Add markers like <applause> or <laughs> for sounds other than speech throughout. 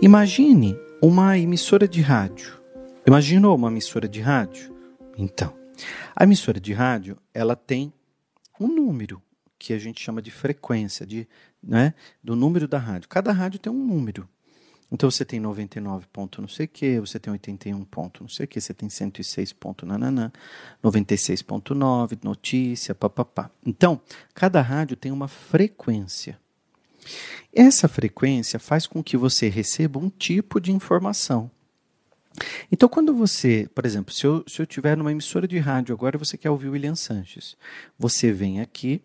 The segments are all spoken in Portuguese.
Imagine uma emissora de rádio. Imaginou uma emissora de rádio? Então, a emissora de rádio, ela tem um número que a gente chama de frequência, de, né, do número da rádio. Cada rádio tem um número. Então você tem 99 ponto não sei o que, você tem 81 ponto não sei o que, você tem 106 ponto nananã, 96.9, notícia, papapá. Então, cada rádio tem uma frequência. Essa frequência faz com que você receba um tipo de informação. Então, quando você, por exemplo, se eu, se tiver numa emissora de rádio agora você quer ouvir o William Sanches, você vem aqui,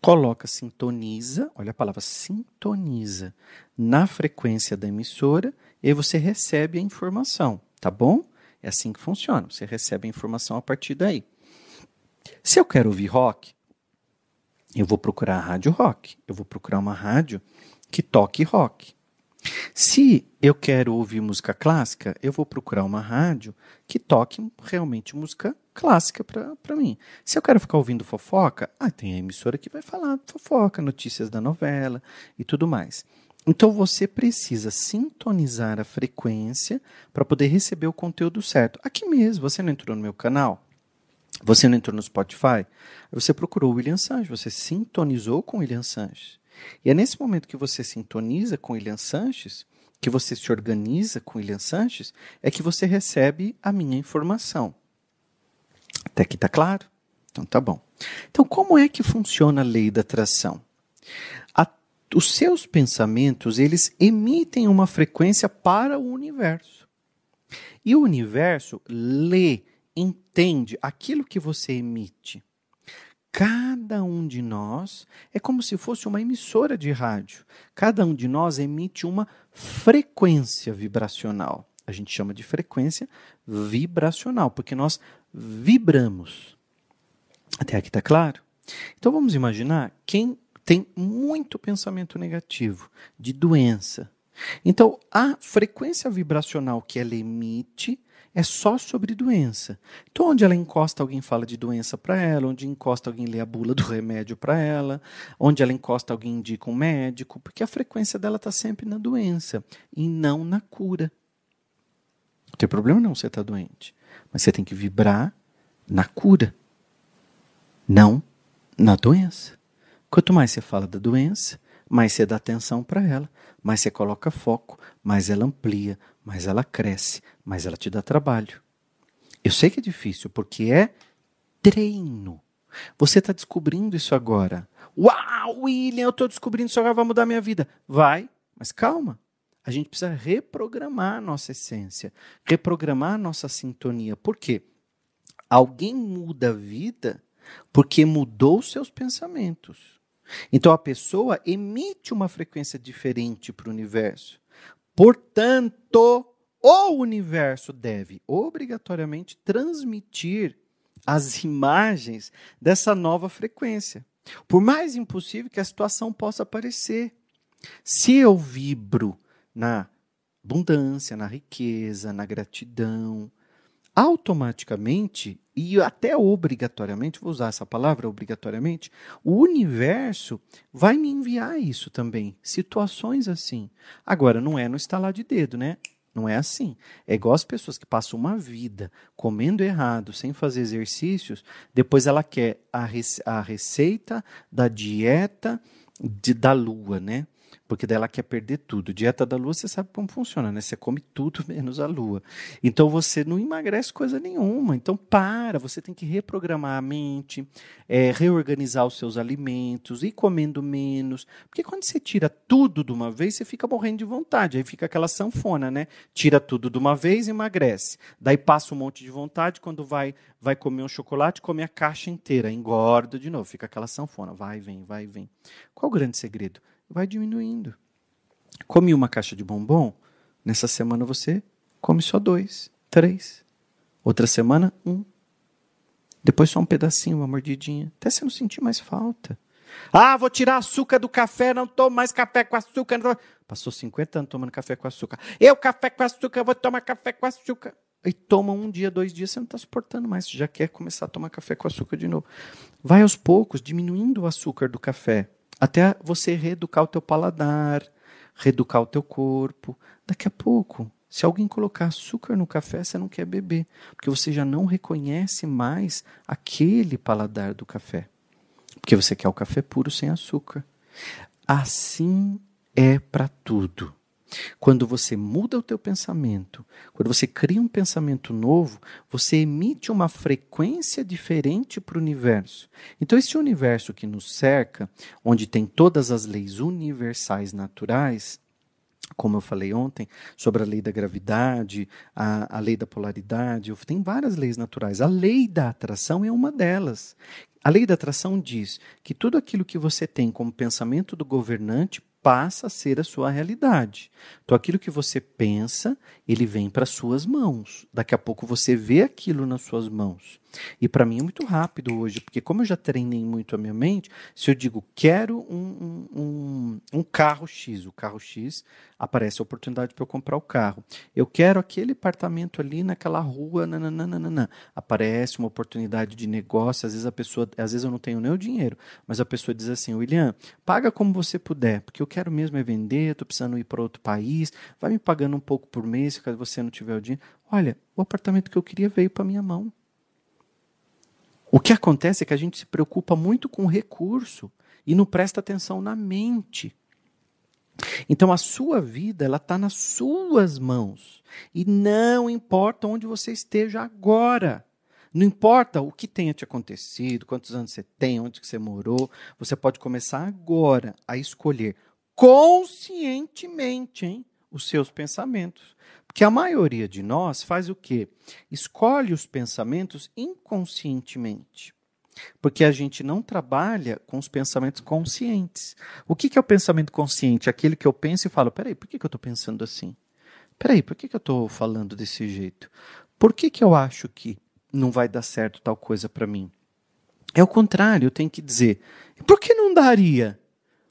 coloca sintoniza, olha a palavra sintoniza, na frequência da emissora e aí você recebe a informação, tá bom? É assim que funciona, você recebe a informação a partir daí. Se eu quero ouvir rock, eu vou procurar a rádio rock, eu vou procurar uma rádio que toque rock. Se eu quero ouvir música clássica, eu vou procurar uma rádio que toque realmente música clássica para mim. Se eu quero ficar ouvindo fofoca, ah, tem a emissora que vai falar fofoca, notícias da novela e tudo mais. Então você precisa sintonizar a frequência para poder receber o conteúdo certo. Aqui mesmo, você não entrou no meu canal? Você não entrou no Spotify? Você procurou o William Sanches, você sintonizou com o William Sanches. E é nesse momento que você sintoniza com William Sanches, que você se organiza com William Sanches, é que você recebe a minha informação. Até aqui está claro? Então tá bom. Então, como é que funciona a lei da atração? A, os seus pensamentos, eles emitem uma frequência para o universo. E o universo lê, entende aquilo que você emite. Cada um de nós é como se fosse uma emissora de rádio. Cada um de nós emite uma frequência vibracional. A gente chama de frequência vibracional, porque nós vibramos. Até aqui está claro? Então vamos imaginar quem tem muito pensamento negativo, de doença. Então a frequência vibracional que ela emite é só sobre doença. Então, onde ela encosta, alguém fala de doença para ela, onde encosta, alguém lê a bula do remédio para ela, onde ela encosta, alguém indica um médico, porque a frequência dela está sempre na doença e não na cura. Não tem problema não você estar tá doente, mas você tem que vibrar na cura, não na doença. Quanto mais você fala da doença, mais você dá atenção para ela, mais você coloca foco, mais ela amplia, mais ela cresce, mais ela te dá trabalho. Eu sei que é difícil, porque é treino. Você está descobrindo isso agora. Uau, William, eu estou descobrindo isso agora, vai mudar minha vida. Vai, mas calma. A gente precisa reprogramar a nossa essência, reprogramar a nossa sintonia. Por quê? Alguém muda a vida porque mudou seus pensamentos. Então a pessoa emite uma frequência diferente para o universo. Portanto, o universo deve obrigatoriamente transmitir as imagens dessa nova frequência. Por mais impossível que a situação possa parecer. Se eu vibro na abundância, na riqueza, na gratidão, automaticamente e até obrigatoriamente, vou usar essa palavra obrigatoriamente, o universo vai me enviar isso também, situações assim. Agora, não é no estalar de dedo, né? Não é assim. É igual as pessoas que passam uma vida comendo errado, sem fazer exercícios, depois ela quer a, rece a receita da dieta de, da lua, né? Porque daí ela quer perder tudo. Dieta da lua, você sabe como funciona, né? Você come tudo <laughs> menos a lua. Então você não emagrece coisa nenhuma. Então para, você tem que reprogramar a mente, é, reorganizar os seus alimentos, ir comendo menos. Porque quando você tira tudo de uma vez, você fica morrendo de vontade. Aí fica aquela sanfona, né? Tira tudo de uma vez emagrece. Daí passa um monte de vontade, quando vai vai comer um chocolate, come a caixa inteira, engorda de novo, fica aquela sanfona, vai, vem, vai, vem. Qual o grande segredo? Vai diminuindo. Come uma caixa de bombom, nessa semana você come só dois, três. Outra semana, um. Depois só um pedacinho, uma mordidinha. Até você não sentir mais falta. Ah, vou tirar açúcar do café, não tomo mais café com açúcar. Passou 50 anos tomando café com açúcar. Eu, café com açúcar, vou tomar café com açúcar. E toma um dia, dois dias, você não está suportando mais. Você já quer começar a tomar café com açúcar de novo. Vai aos poucos, diminuindo o açúcar do café até você reeducar o teu paladar, reeducar o teu corpo. Daqui a pouco, se alguém colocar açúcar no café, você não quer beber, porque você já não reconhece mais aquele paladar do café. Porque você quer o café puro sem açúcar. Assim é para tudo. Quando você muda o teu pensamento, quando você cria um pensamento novo, você emite uma frequência diferente para o universo. Então, esse universo que nos cerca, onde tem todas as leis universais naturais, como eu falei ontem, sobre a lei da gravidade, a, a lei da polaridade, tem várias leis naturais. A lei da atração é uma delas. A lei da atração diz que tudo aquilo que você tem como pensamento do governante passa a ser a sua realidade. Então aquilo que você pensa, ele vem para suas mãos. Daqui a pouco você vê aquilo nas suas mãos. E para mim é muito rápido hoje, porque como eu já treinei muito a minha mente, se eu digo quero um, um, um, carro X, o carro X, aparece a oportunidade para eu comprar o carro. Eu quero aquele apartamento ali naquela rua, nananana. aparece uma oportunidade de negócio. Às vezes a pessoa, às vezes eu não tenho nem o dinheiro, mas a pessoa diz assim: William, paga como você puder, porque eu quero mesmo é vender, estou precisando ir para outro país, vai me pagando um pouco por mês, caso você não tiver o dinheiro. Olha, o apartamento que eu queria veio para minha mão. O que acontece é que a gente se preocupa muito com o recurso e não presta atenção na mente. Então a sua vida ela está nas suas mãos e não importa onde você esteja agora. Não importa o que tenha te acontecido, quantos anos você tem, onde você morou, você pode começar agora a escolher conscientemente hein, os seus pensamentos. Porque a maioria de nós faz o quê? Escolhe os pensamentos inconscientemente. Porque a gente não trabalha com os pensamentos conscientes. O que, que é o pensamento consciente? Aquele que eu penso e falo: peraí, por que, que eu estou pensando assim? Peraí, por que, que eu estou falando desse jeito? Por que, que eu acho que não vai dar certo tal coisa para mim? É o contrário, eu tenho que dizer: por que não daria?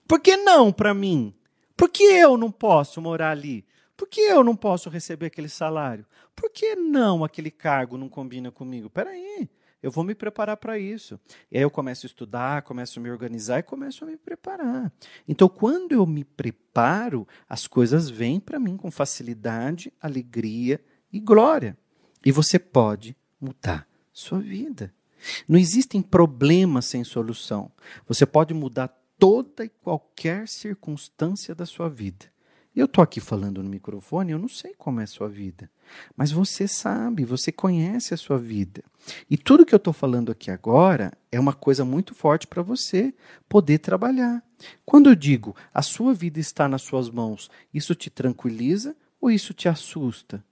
Por que não para mim? Por que eu não posso morar ali? Por que eu não posso receber aquele salário? Por que não aquele cargo não combina comigo? Peraí, eu vou me preparar para isso. E aí eu começo a estudar, começo a me organizar e começo a me preparar. Então, quando eu me preparo, as coisas vêm para mim com facilidade, alegria e glória. E você pode mudar sua vida. Não existem problemas sem solução. Você pode mudar toda e qualquer circunstância da sua vida. Eu estou aqui falando no microfone, eu não sei como é a sua vida. Mas você sabe, você conhece a sua vida. E tudo que eu estou falando aqui agora é uma coisa muito forte para você poder trabalhar. Quando eu digo a sua vida está nas suas mãos, isso te tranquiliza ou isso te assusta?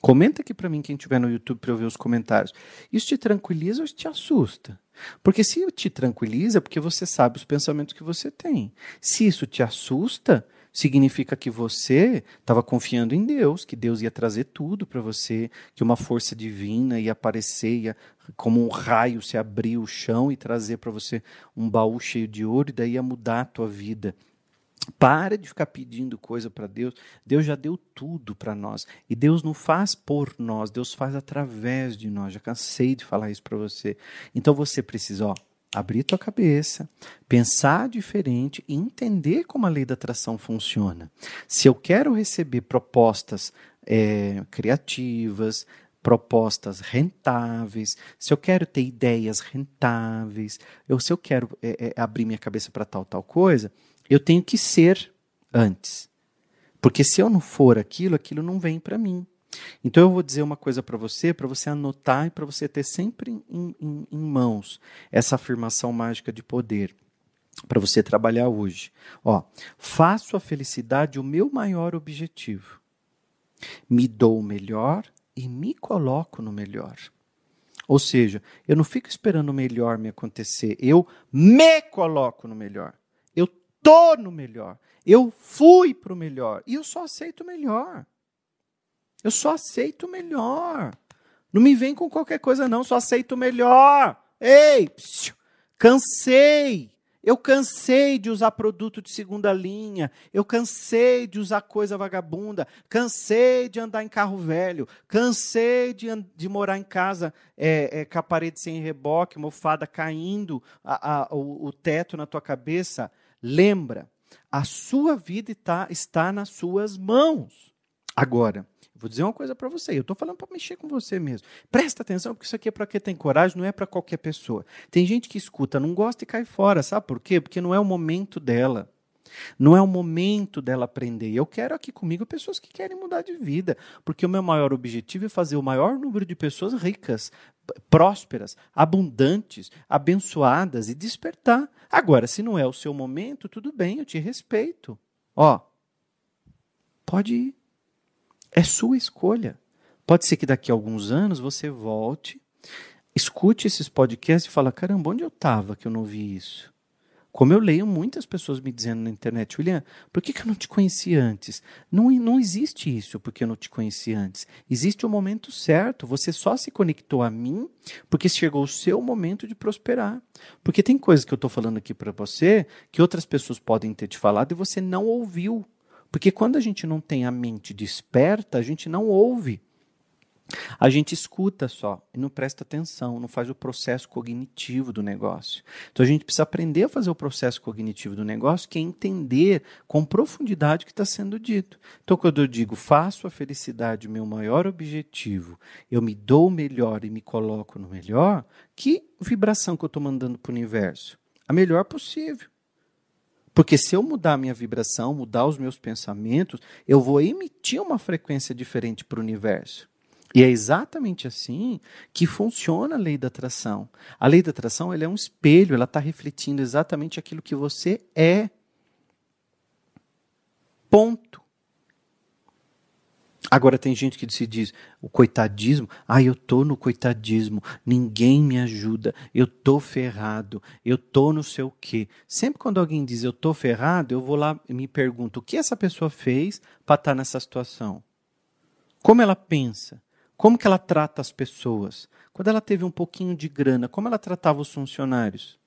Comenta aqui para mim quem estiver no YouTube para eu ver os comentários. Isso te tranquiliza ou isso te assusta? Porque se te tranquiliza, é porque você sabe os pensamentos que você tem. Se isso te assusta, significa que você estava confiando em Deus, que Deus ia trazer tudo para você, que uma força divina ia aparecer, ia, como um raio se abrir o chão e trazer para você um baú cheio de ouro, e daí ia mudar a tua vida. Para de ficar pedindo coisa para Deus. Deus já deu tudo para nós. E Deus não faz por nós, Deus faz através de nós. Já cansei de falar isso para você. Então você precisa, ó, abrir tua cabeça, pensar diferente e entender como a lei da atração funciona. Se eu quero receber propostas é, criativas, propostas rentáveis, se eu quero ter ideias rentáveis, ou se eu quero é, é, abrir minha cabeça para tal tal coisa, eu tenho que ser antes. Porque se eu não for aquilo, aquilo não vem para mim. Então eu vou dizer uma coisa para você, para você anotar e para você ter sempre em, em, em mãos essa afirmação mágica de poder para você trabalhar hoje. Ó, faço a felicidade o meu maior objetivo. Me dou o melhor e me coloco no melhor. Ou seja, eu não fico esperando o melhor me acontecer, eu me coloco no melhor. Eu tô no melhor. Eu fui para o melhor e eu só aceito o melhor. Eu só aceito o melhor. Não me vem com qualquer coisa, não. Só aceito o melhor. Ei, psiu, cansei. Eu cansei de usar produto de segunda linha. Eu cansei de usar coisa vagabunda. Cansei de andar em carro velho. Cansei de, de morar em casa é, é, com a parede sem reboque, mofada caindo, a, a, o, o teto na tua cabeça. Lembra, a sua vida está, está nas suas mãos. Agora, vou dizer uma coisa para você. Eu estou falando para mexer com você mesmo. Presta atenção, porque isso aqui é para quem tem coragem, não é para qualquer pessoa. Tem gente que escuta, não gosta e cai fora. Sabe por quê? Porque não é o momento dela. Não é o momento dela aprender. Eu quero aqui comigo pessoas que querem mudar de vida, porque o meu maior objetivo é fazer o maior número de pessoas ricas, prósperas, abundantes, abençoadas e despertar. Agora, se não é o seu momento, tudo bem, eu te respeito. Ó, pode ir. É sua escolha. Pode ser que daqui a alguns anos você volte, escute esses podcasts e fala: caramba, onde eu estava que eu não vi isso? Como eu leio muitas pessoas me dizendo na internet, William, por que, que eu não te conheci antes? Não, não existe isso porque eu não te conheci antes. Existe o um momento certo. Você só se conectou a mim porque chegou o seu momento de prosperar. Porque tem coisas que eu estou falando aqui para você que outras pessoas podem ter te falado e você não ouviu. Porque quando a gente não tem a mente desperta, a gente não ouve. A gente escuta só e não presta atenção, não faz o processo cognitivo do negócio. Então a gente precisa aprender a fazer o processo cognitivo do negócio, que é entender com profundidade o que está sendo dito. Então, quando eu digo faço a felicidade meu maior objetivo, eu me dou o melhor e me coloco no melhor, que vibração que eu estou mandando para o universo? A melhor possível. Porque se eu mudar a minha vibração, mudar os meus pensamentos, eu vou emitir uma frequência diferente para o universo. E é exatamente assim que funciona a lei da atração. A lei da atração ela é um espelho, ela está refletindo exatamente aquilo que você é. Ponto. Agora tem gente que se diz o coitadismo, ah, eu tô no coitadismo, ninguém me ajuda, eu tô ferrado, eu tô no sei o quê. Sempre quando alguém diz eu tô ferrado, eu vou lá e me pergunto o que essa pessoa fez para estar tá nessa situação. Como ela pensa? Como que ela trata as pessoas? Quando ela teve um pouquinho de grana, como ela tratava os funcionários?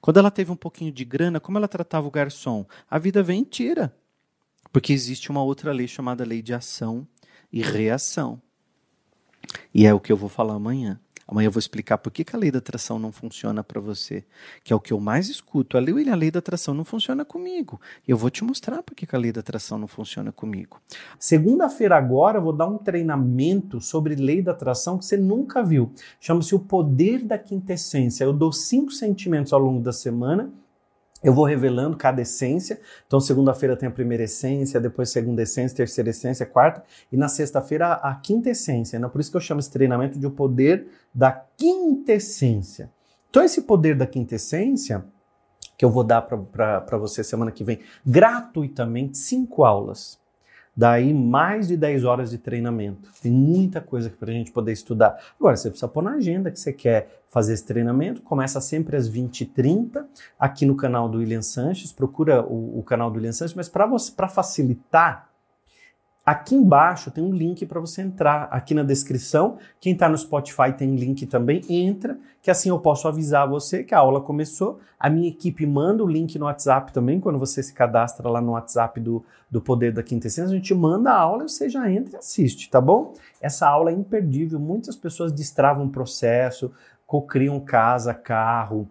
Quando ela teve um pouquinho de grana, como ela tratava o garçom? A vida vem e tira. Porque existe uma outra lei chamada lei de ação e reação. E é o que eu vou falar amanhã. Amanhã eu vou explicar por que, que a lei da atração não funciona para você, que é o que eu mais escuto. A lei, a lei da atração não funciona comigo. Eu vou te mostrar por que, que a lei da atração não funciona comigo. Segunda-feira agora eu vou dar um treinamento sobre lei da atração que você nunca viu. Chama-se o poder da quintessência. Eu dou cinco sentimentos ao longo da semana eu vou revelando cada essência. Então, segunda-feira tem a primeira essência, depois segunda essência, terceira essência, quarta, e na sexta-feira a quinta essência. Né? Por isso que eu chamo esse treinamento de o poder da quintessência. Então, esse poder da quintessência, que eu vou dar para você semana que vem, gratuitamente, cinco aulas. Daí mais de 10 horas de treinamento. Tem muita coisa para a gente poder estudar. Agora, você precisa pôr na agenda que você quer fazer esse treinamento. Começa sempre às 20h30 aqui no canal do William Sanches. Procura o, o canal do William Sanches, mas para facilitar, Aqui embaixo tem um link para você entrar. Aqui na descrição, quem está no Spotify tem link também. Entra, que assim eu posso avisar você que a aula começou. A minha equipe manda o link no WhatsApp também, quando você se cadastra lá no WhatsApp do, do Poder da Quinta Essência, a gente manda a aula e você já entra e assiste, tá bom? Essa aula é imperdível. Muitas pessoas destravam o processo, cocriam casa, carro,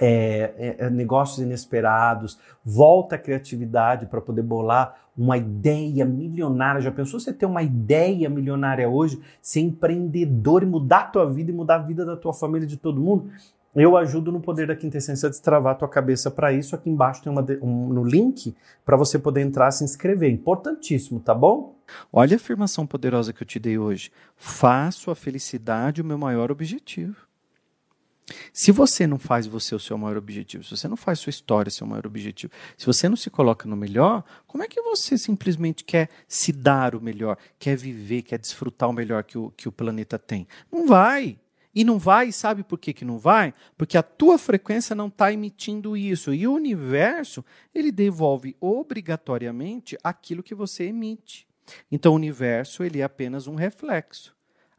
é, é, é, negócios inesperados, volta a criatividade para poder bolar uma ideia milionária. Já pensou você ter uma ideia milionária hoje, ser empreendedor e mudar a tua vida e mudar a vida da tua família, de todo mundo? Eu ajudo no Poder da Quintessência a destravar a tua cabeça para isso. Aqui embaixo tem uma, um, no link para você poder entrar se inscrever. Importantíssimo, tá bom? Olha a afirmação poderosa que eu te dei hoje. Faço a felicidade o meu maior objetivo. Se você não faz você o seu maior objetivo, se você não faz sua história seu maior objetivo, se você não se coloca no melhor, como é que você simplesmente quer se dar o melhor, quer viver, quer desfrutar o melhor que o, que o planeta tem? Não vai. E não vai, sabe por que, que não vai? Porque a tua frequência não está emitindo isso. E o universo, ele devolve obrigatoriamente aquilo que você emite. Então o universo, ele é apenas um reflexo.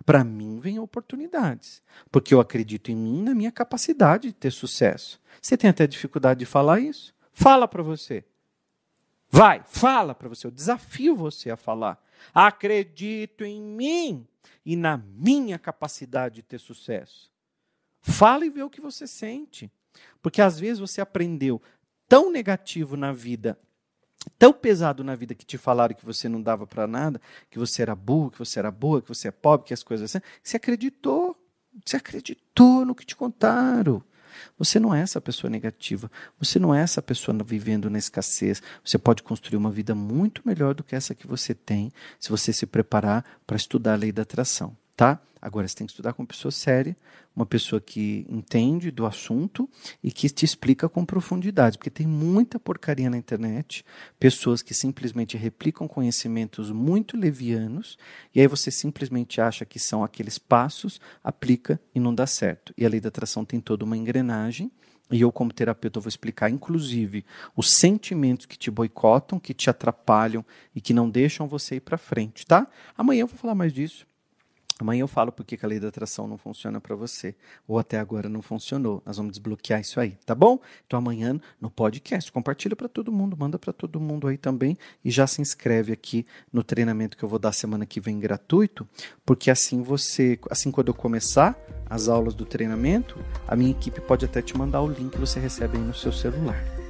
Para mim vem oportunidades, porque eu acredito em mim, na minha capacidade de ter sucesso. Você tem até dificuldade de falar isso? Fala para você. Vai, fala para você. Eu desafio você a falar. Acredito em mim e na minha capacidade de ter sucesso. Fala e vê o que você sente. Porque às vezes você aprendeu tão negativo na vida, tão pesado na vida que te falaram que você não dava para nada, que você era burro, que você era boa, que você é pobre, que as coisas assim, você acreditou. Você acreditou no que te contaram. Você não é essa pessoa negativa. Você não é essa pessoa vivendo na escassez. Você pode construir uma vida muito melhor do que essa que você tem se você se preparar para estudar a lei da atração tá? Agora você tem que estudar com uma pessoa séria, uma pessoa que entende do assunto e que te explica com profundidade, porque tem muita porcaria na internet, pessoas que simplesmente replicam conhecimentos muito levianos, e aí você simplesmente acha que são aqueles passos, aplica e não dá certo. E a lei da atração tem toda uma engrenagem, e eu, como terapeuta, vou explicar, inclusive, os sentimentos que te boicotam, que te atrapalham e que não deixam você ir para frente, tá? Amanhã eu vou falar mais disso. Amanhã eu falo por que a lei da atração não funciona para você. Ou até agora não funcionou. Nós vamos desbloquear isso aí, tá bom? Então amanhã no podcast, compartilha para todo mundo, manda para todo mundo aí também e já se inscreve aqui no treinamento que eu vou dar semana que vem gratuito, porque assim você, assim quando eu começar as aulas do treinamento, a minha equipe pode até te mandar o link, você recebe aí no seu celular.